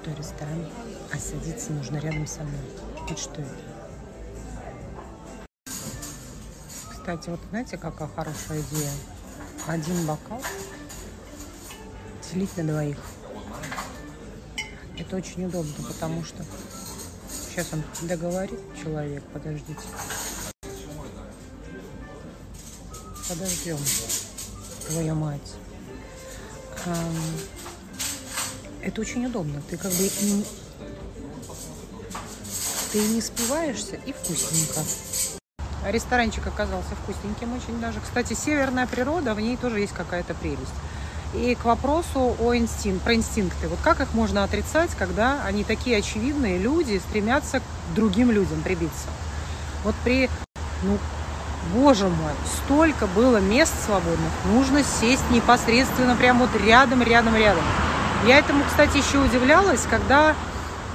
пустой ресторан, а садиться нужно рядом со мной. Вот что. Кстати, вот знаете, какая хорошая идея? Один бокал делить на двоих. Это очень удобно, потому что сейчас он договорит человек, подождите. Подождем. Твоя мать. Это очень удобно. Ты как бы и ты не спиваешься, и вкусненько. Ресторанчик оказался вкусненьким очень даже. Кстати, северная природа, в ней тоже есть какая-то прелесть. И к вопросу о инстинкт, про инстинкты. Вот как их можно отрицать, когда они такие очевидные, люди стремятся к другим людям прибиться? Вот при, ну, боже мой, столько было мест свободных, нужно сесть непосредственно прямо вот рядом, рядом, рядом. Я этому, кстати, еще удивлялась, когда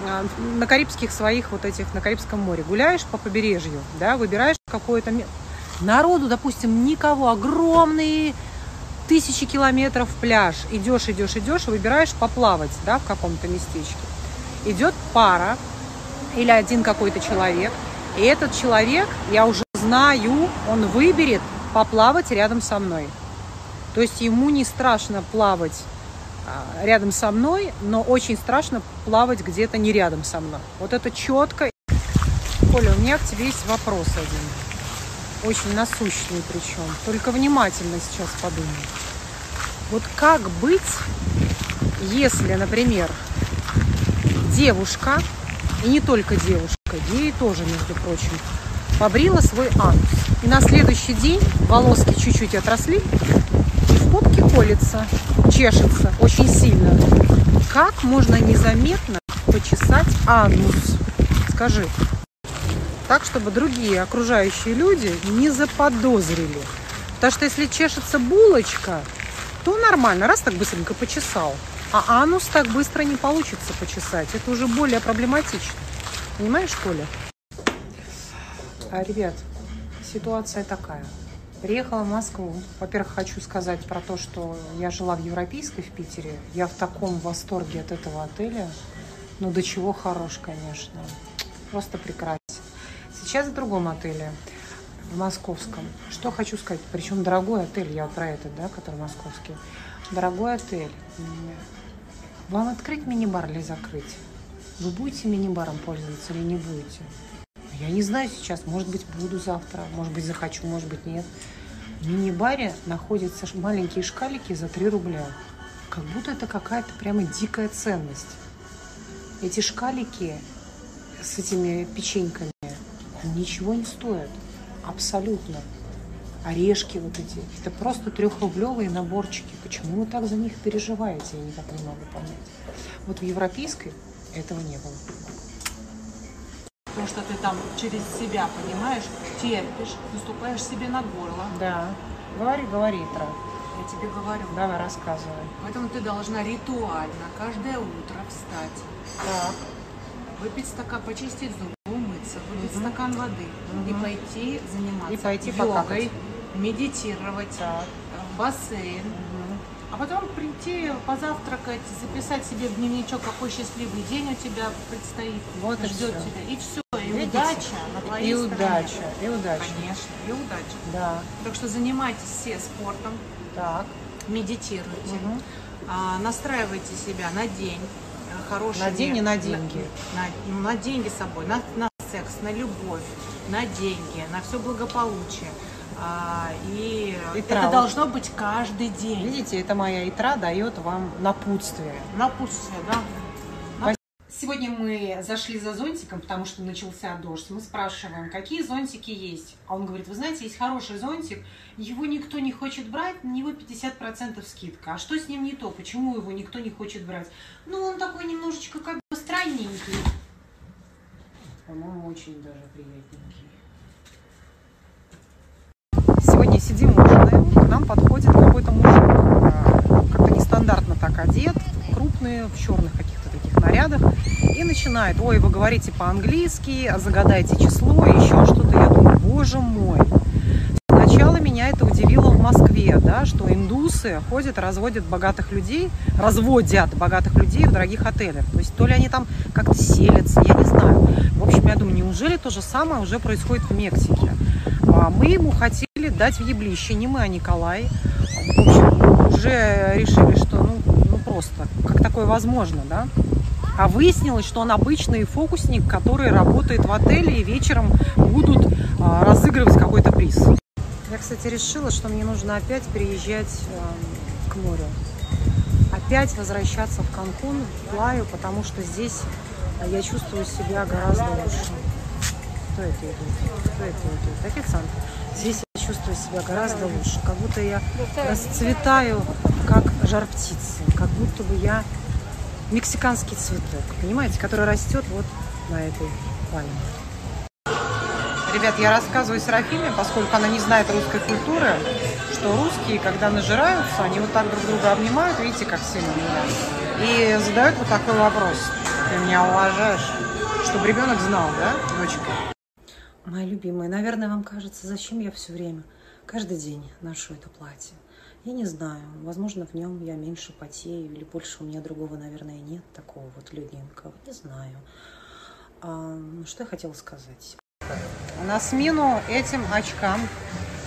а, на Карибских своих вот этих, на Карибском море гуляешь по побережью, да, выбираешь какое-то. Народу, допустим, никого, огромные тысячи километров пляж. Идешь, идешь, идешь, выбираешь поплавать, да, в каком-то местечке. Идет пара или один какой-то человек, и этот человек, я уже знаю, он выберет поплавать рядом со мной. То есть ему не страшно плавать рядом со мной, но очень страшно плавать где-то не рядом со мной. Вот это четко. Коля, у меня к тебе есть вопрос один. Очень насущный причем. Только внимательно сейчас подумай. Вот как быть, если, например, девушка, и не только девушка, геи тоже, между прочим, побрила свой анус. И на следующий день волоски чуть-чуть отросли, и в попке колется, чешется очень сильно. Как можно незаметно почесать анус? Скажи. Так, чтобы другие окружающие люди не заподозрили. Потому что если чешется булочка, то нормально, раз так быстренько почесал. А анус так быстро не получится почесать. Это уже более проблематично. Понимаешь, Коля? А, ребят, ситуация такая. Приехала в Москву. Во-первых, хочу сказать про то, что я жила в Европейской в Питере. Я в таком восторге от этого отеля. Ну, до чего хорош, конечно. Просто прекрасен. Сейчас в другом отеле, в московском. Что хочу сказать, причем дорогой отель, я про этот, да, который московский. Дорогой отель. Вам открыть мини-бар или закрыть? Вы будете мини-баром пользоваться или не будете? Я не знаю сейчас, может быть, буду завтра, может быть, захочу, может быть, нет. В мини-баре находятся маленькие шкалики за 3 рубля. Как будто это какая-то прямо дикая ценность. Эти шкалики с этими печеньками ничего не стоят. Абсолютно. Орешки вот эти. Это просто трехрублевые наборчики. Почему вы так за них переживаете, я никак не могу понять. Вот в европейской этого не было. Потому что ты там через себя, понимаешь, терпишь, наступаешь себе на горло. Да. Говори, говори, Тра. Я тебе говорю. Давай, рассказывай. Поэтому ты должна ритуально каждое утро встать, Так. выпить стакан, почистить зубы, умыться, выпить стакан воды и пойти заниматься И пойти йогой, покакать. медитировать, Так. в бассейн. А потом прийти, позавтракать, записать себе в дневничок, какой счастливый день у тебя предстоит, Вот и ждет всё. тебя. И все, и Видите? удача на твоей И стороне. удача, и удача. Конечно, и удача. Да. Так что занимайтесь все спортом, Так. медитируйте, Мгм. а, настраивайте себя на день э, хороший. На день и на деньги. На, на деньги с собой, на, на секс, на любовь, на деньги, на все благополучие. А, и И это должно быть каждый день. Видите, это моя итра дает вам напутствие. Напутствие, да? Сегодня мы зашли за зонтиком, потому что начался дождь. Мы спрашиваем, какие зонтики есть. А он говорит, вы знаете, есть хороший зонтик, его никто не хочет брать, на него 50% скидка. А что с ним не то? Почему его никто не хочет брать? Ну, он такой немножечко как бы странненький. По-моему, очень даже приятненький. Сегодня сидим ужинаем, к нам подходит какой-то мужик, а, как-то нестандартно так одет, крупный, в черных каких-то таких нарядах, и начинает, ой, вы говорите по-английски, загадайте число, еще что-то. Я думаю, боже мой. Сначала меня это удивило в Москве, да, что индусы ходят, разводят богатых людей, разводят богатых людей в дорогих отелях. То есть то ли они там как-то селятся, я не знаю. В общем, я думаю, неужели то же самое уже происходит в Мексике? А мы ему хотели дать в еблище, не мы, а Николай. В общем, уже решили, что ну, ну просто, как такое возможно, да? А выяснилось, что он обычный фокусник, который работает в отеле и вечером будут а, разыгрывать какой-то приз. Я, кстати, решила, что мне нужно опять переезжать э, к морю. Опять возвращаться в Канкун, в Плаю, потому что здесь я чувствую себя гораздо лучше. Кто это идет? Кто это идет? Официант. Здесь я чувствую себя гораздо лучше. Как будто я расцветаю, как жар птицы. Как будто бы я мексиканский цветок, понимаете, который растет вот на этой пальме. Ребят, я рассказываю Серафиме, поскольку она не знает русской культуры, что русские, когда нажираются, они вот так друг друга обнимают, видите, как сильно меня, и задают вот такой вопрос. Ты меня уважаешь? Чтобы ребенок знал, да, дочка? Моя любимая, наверное, вам кажется, зачем я все время, каждый день ношу это платье. Я не знаю, возможно, в нем я меньше потею или больше у меня другого, наверное, нет такого вот легенького, не знаю. А, что я хотела сказать? На смену этим очкам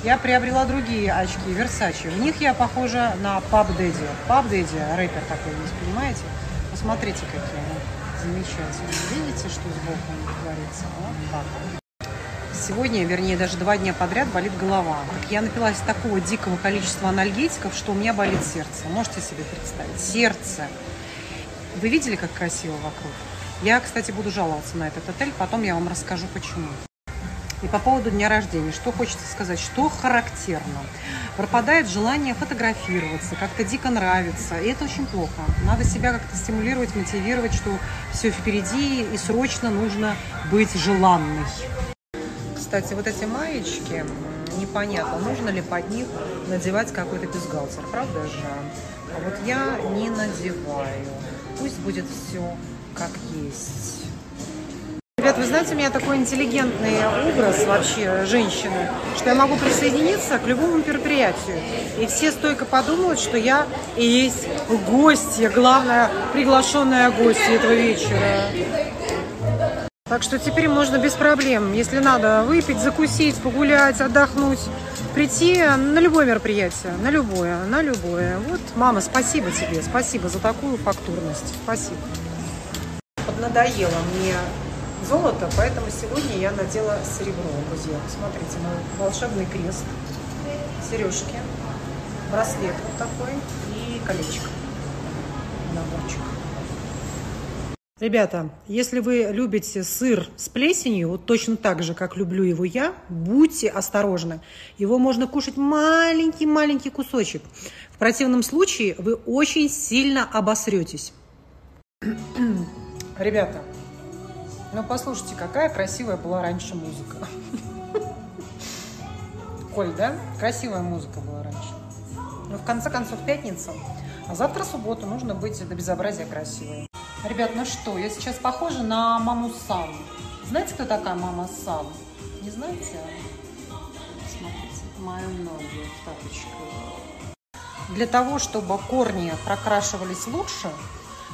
я приобрела другие очки Versace. В них я похожа на Pub Daddy. Pub Daddy, рэпер такой есть, понимаете? Посмотрите, какие они замечательные. Видите, что сбоку творится? Вот так сегодня, вернее, даже два дня подряд болит голова. Я напилась такого дикого количества анальгетиков, что у меня болит сердце. Можете себе представить? Сердце. Вы видели, как красиво вокруг? Я, кстати, буду жаловаться на этот отель, потом я вам расскажу, почему. И по поводу дня рождения, что хочется сказать, что характерно. Пропадает желание фотографироваться, как-то дико нравится, и это очень плохо. Надо себя как-то стимулировать, мотивировать, что все впереди и срочно нужно быть желанной. Кстати, вот эти маечки, непонятно, нужно ли под них надевать какой-то бюстгальтер, правда же? А вот я не надеваю. Пусть будет все как есть. Ребят, вы знаете, у меня такой интеллигентный образ вообще женщины, что я могу присоединиться к любому мероприятию. И все стойко подумают, что я и есть гостья, главная приглашенная гостья этого вечера. Так что теперь можно без проблем, если надо, выпить, закусить, погулять, отдохнуть, прийти на любое мероприятие, на любое, на любое. Вот, мама, спасибо тебе, спасибо за такую фактурность, спасибо. Поднадоело мне золото, поэтому сегодня я надела серебро, друзья. Посмотрите, мой волшебный крест, сережки, браслет вот такой и колечко, наборчик. Ребята, если вы любите сыр с плесенью, вот точно так же, как люблю его я, будьте осторожны. Его можно кушать маленький-маленький кусочек. В противном случае вы очень сильно обосретесь. Ребята, ну послушайте, какая красивая была раньше музыка. Коль, да? Красивая музыка была раньше. Но ну, в конце концов пятница, а завтра суббота, нужно быть до безобразия красивой. Ребят, ну что, я сейчас похожа на маму Сан. Знаете, кто такая мама Сан? Не знаете? Смотрите, мои ноги в тапочках. Для того, чтобы корни прокрашивались лучше,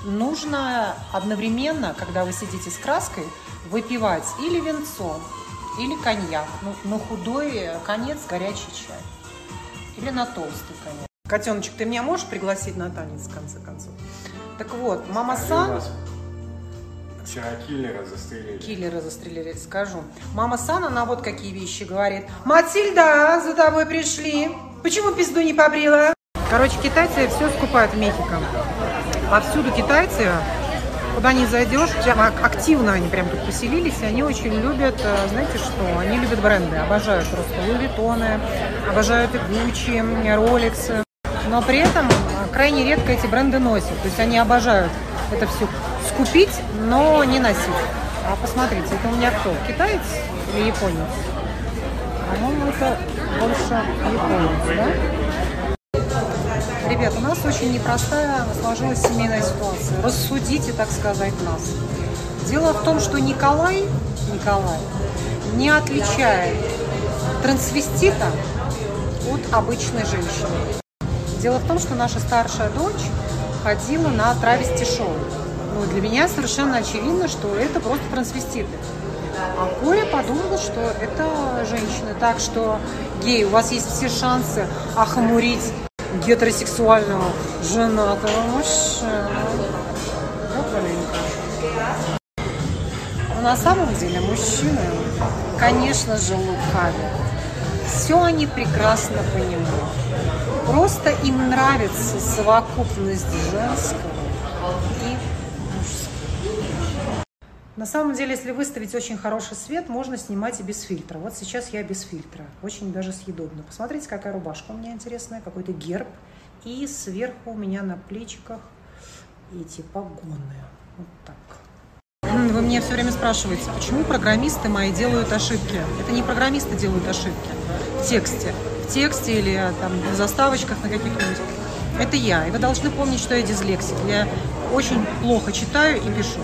нужно одновременно, когда вы сидите с краской, выпивать или венцо, или коньяк. Ну, на худой конец горячий чай. Или на толстый конец. Котеночек, ты меня можешь пригласить на танец, в конце концов? Так вот, мама Сан... Вчера киллера застрелили. Киллера застрелили, скажу. Мама Сан, она вот какие вещи говорит. Матильда, за тобой пришли. Почему пизду не побрила? Короче, китайцы все скупают в Мехико. Повсюду китайцы, куда не зайдешь, активно они прям тут поселились, и они очень любят, э, знаете что, они любят бренды, обожают просто Луи Виттоны, обожают и Гуччи, Роликсы но при этом крайне редко эти бренды носят. То есть они обожают это все скупить, но не носить. А посмотрите, это у меня кто? Китаец или японец? По-моему, это больше японец, да? Ребят, у нас очень непростая сложилась семейная ситуация. Рассудите, так сказать, нас. Дело в том, что Николай, Николай не отличает трансвестита от обычной женщиной. Дело в том, что наша старшая дочь ходила на травести-шоу. Ну, для меня совершенно очевидно, что это просто трансвеститы. А Коля подумала, что это женщины. Так что, гей, у вас есть все шансы охмурить гетеросексуального женатого мужчину. Но на самом деле мужчины, конечно же, лукавят. Все они прекрасно понимают. Просто им нравится совокупность женского и мужского. На самом деле, если выставить очень хороший свет, можно снимать и без фильтра. Вот сейчас я без фильтра. Очень даже съедобно. Посмотрите, какая рубашка у меня интересная, какой-то герб. И сверху у меня на плечиках эти погоны. Вот так. Вы меня все время спрашиваете, почему программисты мои делают ошибки. Это не программисты делают ошибки в тексте в тексте или там в заставочках на каких-нибудь. Это я. И вы должны помнить, что я дислексик. Я очень плохо читаю и пишу.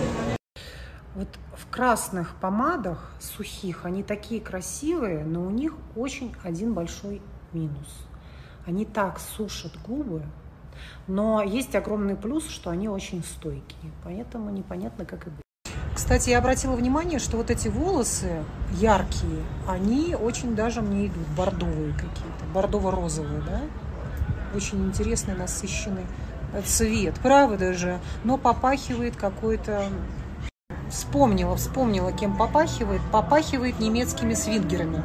Вот в красных помадах сухих они такие красивые, но у них очень один большой минус. Они так сушат губы, но есть огромный плюс, что они очень стойкие. Поэтому непонятно, как и быть. Кстати, я обратила внимание, что вот эти волосы яркие, они очень даже мне идут, бордовые какие-то, бордово-розовые, да? Очень интересный, насыщенный цвет, правда же? Но попахивает какой-то... Вспомнила, вспомнила, кем попахивает. Попахивает немецкими свингерами.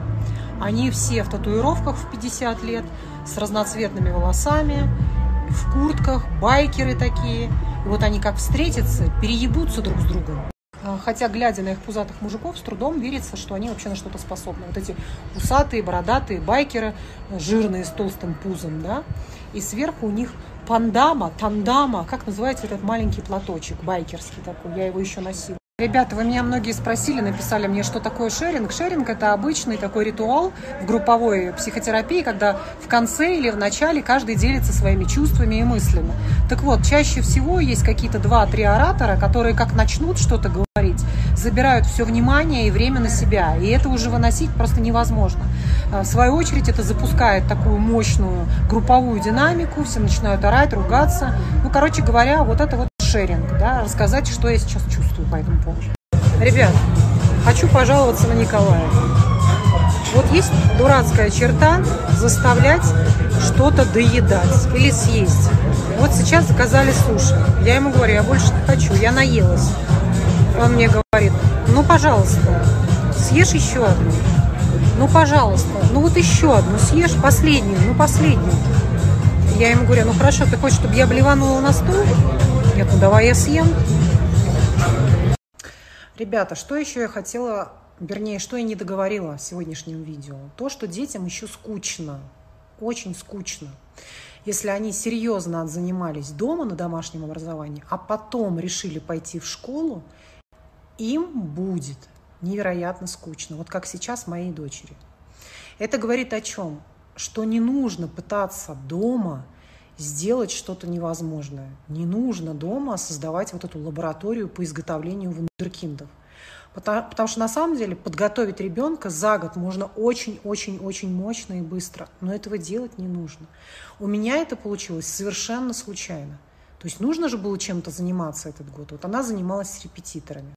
Они все в татуировках в 50 лет, с разноцветными волосами, в куртках, байкеры такие. И вот они как встретятся, переебутся друг с другом. А, хотя, глядя на их пузатых мужиков, с трудом верится, что они вообще на что-то способны. Вот эти усатые, бородатые байкеры, жирные, с толстым пузом, да, и сверху у них пандама, тандама, как называется этот маленький платочек байкерский такой, я его еще носила. Ребята, вы меня многие спросили, написали мне, что такое шеринг. Шеринг – это обычный такой ритуал в групповой психотерапии, когда в конце или в начале каждый делится своими чувствами и мыслями. Так вот, чаще всего есть какие-то два-три оратора, которые как начнут что-то говорить, забирают все внимание и время на себя. И это уже выносить просто невозможно. А, в свою очередь это запускает такую мощную групповую динамику, все начинают орать, ругаться. Ну, короче говоря, вот это вот шеринг, да, рассказать, что я сейчас чувствую по этому поводу. Ребят, хочу пожаловаться на Николая. Вот есть дурацкая черта заставлять что-то доедать или съесть. Вот сейчас заказали суши. Я ему говорю, я больше не хочу, я наелась. Он мне говорит, ну, пожалуйста, съешь еще одну. Ну, пожалуйста, ну вот еще одну съешь, последнюю, ну, последнюю. Я ему говорю, ну хорошо, ты хочешь, чтобы я блеванула на стол? Нет, ну давай я съем. Ребята, что еще я хотела, вернее, что я не договорила в сегодняшнем видео? То, что детям еще скучно, очень скучно. Если они серьезно занимались дома на домашнем образовании, а потом решили пойти в школу, им будет невероятно скучно. Вот как сейчас моей дочери. Это говорит о чем? Что не нужно пытаться дома сделать что-то невозможное. Не нужно дома создавать вот эту лабораторию по изготовлению вундеркиндов. Потому, потому что на самом деле подготовить ребенка за год можно очень-очень-очень мощно и быстро, но этого делать не нужно. У меня это получилось совершенно случайно. То есть нужно же было чем-то заниматься этот год. Вот она занималась с репетиторами.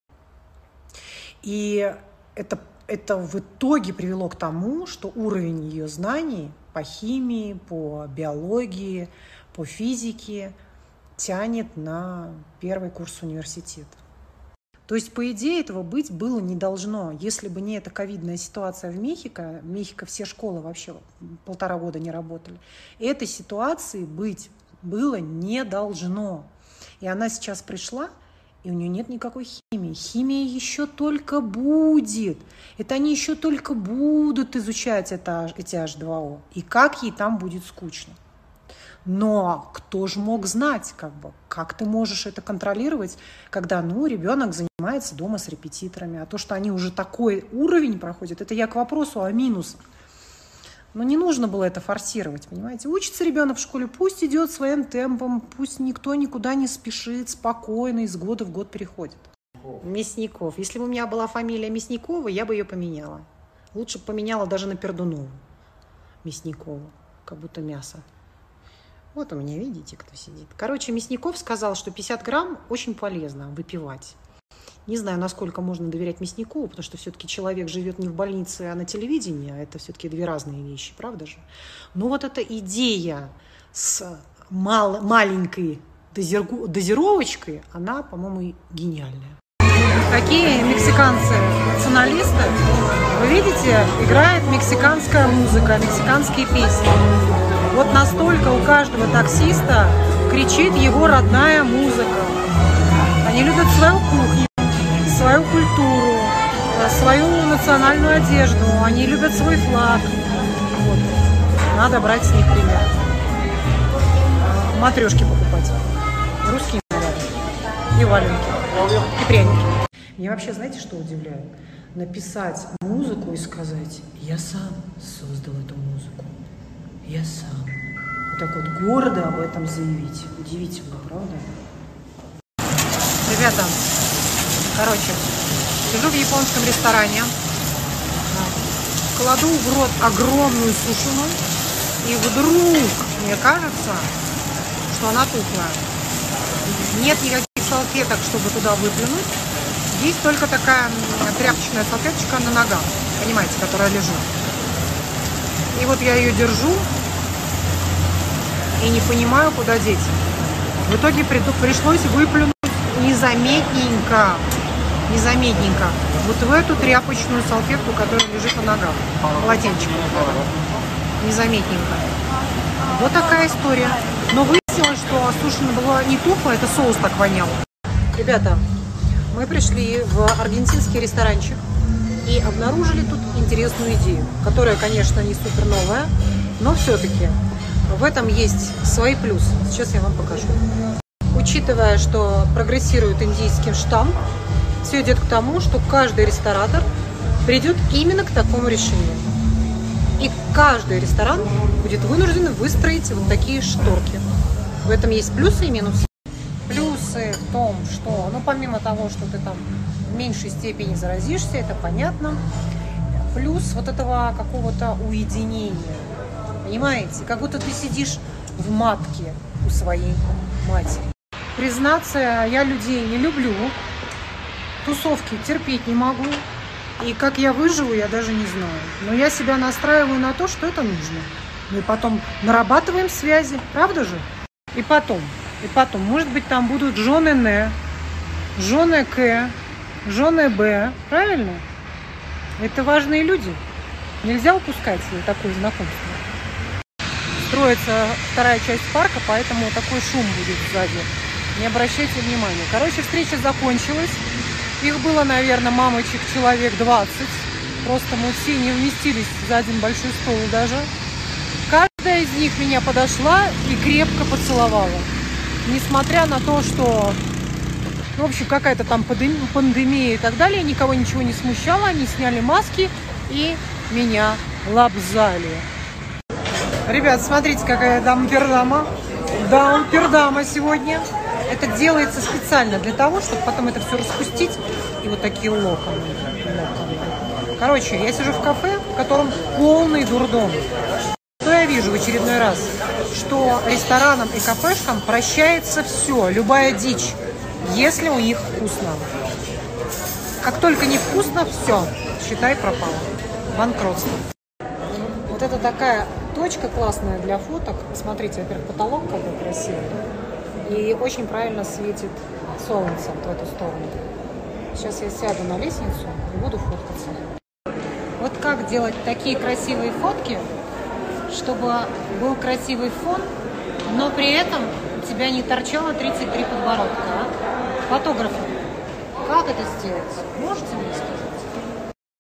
И это, это в итоге привело к тому, что уровень ее знаний по химии, по биологии, по физике тянет на первый курс университета. То есть, по идее, этого быть было не должно. Если бы не эта ковидная ситуация в Мехико, в Мехико все школы вообще полтора года не работали, этой ситуации быть было не должно. И она сейчас пришла, и у нее нет никакой химии. Химия еще только будет. Это они еще только будут изучать это, эти H2O. И как ей там будет скучно. Но кто же мог знать, как бы, как ты можешь это контролировать, когда, ну, ребенок занимается дома с репетиторами, а то, что они уже такой уровень проходят, это я к вопросу о минусах. Но не нужно было это форсировать, понимаете? Учится ребенок в школе, пусть идет своим темпом, пусть никто никуда не спешит, спокойно из года в год переходит. Мясников. Если бы у меня была фамилия Мясникова, я бы ее поменяла. Лучше бы поменяла даже на Пердунову Мясникову. как будто мясо. Вот у меня, видите, кто сидит. Короче, Мясников сказал, что 50 грамм очень полезно выпивать. Не знаю, насколько можно доверять Мясникову, потому что все-таки человек живет не в больнице, а на телевидении, а это все-таки две разные вещи, правда же? Но вот эта идея с мал- маленькой дозиргу- дозировочкой, она, по-моему, гениальная. Какие мексиканцы националисты? Вы видите, играет мексиканская музыка, мексиканские песни. Вот настолько у каждого таксиста кричит его родная музыка. Они любят свою кухню, свою культуру, э, свою национальную одежду. Они любят свой флаг. Вот. Надо брать с них пример. Матрешки покупать. Русские наряды. И валенки. И пряники. Меня вообще, знаете, что удивляет? Написать музыку и сказать, я сам создал эту музыку. Я сам. Вот так вот гордо об этом заявить. Удивительно, правда? Ребята, короче, сижу в японском ресторане, кладу в рот огромную сушину, и вдруг мне кажется, что она тухлая. Нет никаких салфеток, чтобы туда выплюнуть. Есть только такая тряпочная салфеточка на ногах, понимаете, которая лежит. И вот я ее держу и не понимаю, куда деть. В итоге пришлось выплюнуть незаметненько, незаметненько, вот в эту тряпочную салфетку, которая лежит на ногах, полотенчик. Незаметненько. Вот такая история. Но выяснилось, что сушина была не тухлая, это соус так вонял. Ребята, мы пришли в аргентинский ресторанчик и обнаружили тут интересную идею, которая, конечно, не супер новая, но все-таки в этом есть свои плюсы. Сейчас я вам покажу. Учитывая, что прогрессирует индийский штамм, все идет к тому, что каждый ресторатор придет именно к такому решению. И каждый ресторан будет вынужден выстроить вот такие шторки. В этом есть плюсы и минусы. Плюсы в том, что, ну, помимо того, что ты там в меньшей степени заразишься, это понятно. Плюс вот этого какого-то уединения. Понимаете? Как будто ты сидишь в матке у своей матери. Признаться, я людей не люблю. Тусовки терпеть не могу. И как я выживу, я даже не знаю. Но я себя настраиваю на то, что это нужно. Мы потом нарабатываем связи, правда же? И потом, и потом, может быть, там будут жены Н, жены К, жены Б, правильно? Это важные люди. Нельзя упускать такое знакомство. Строится вторая часть парка, поэтому такой шум будет сзади. Не обращайте внимания. Короче, встреча закончилась. Их было, наверное, мамочек человек 20. Просто мы все не вместились за один большой стол даже. Каждая из них меня подошла и крепко поцеловала. Несмотря на то, что, ну, в общем, какая-то там пандем- пандемия и так далее, никого ничего не смущало. Они сняли маски и меня лобзали. Ребят, смотрите, какая дампердама. Дампердама сегодня. Это делается специально для того, чтобы потом это все распустить и вот такие локоны. Короче, я сижу в кафе, в котором полный дурдом. Что я вижу в очередной раз? Что ресторанам и кафешкам прощается все, любая дичь, если у них вкусно. Как только не вкусно, все, считай пропало. Банкротство. Вот это такая точка классная для фоток. Смотрите, во-первых, потолок какой красивый. И очень правильно светит солнце в эту сторону. Сейчас я сяду на лестницу и буду фоткаться. Вот как делать такие красивые фотки, чтобы был красивый фон, но при этом у тебя не торчало 33 подбородка, а? Фотографы, как это сделать? Можете мне сказать?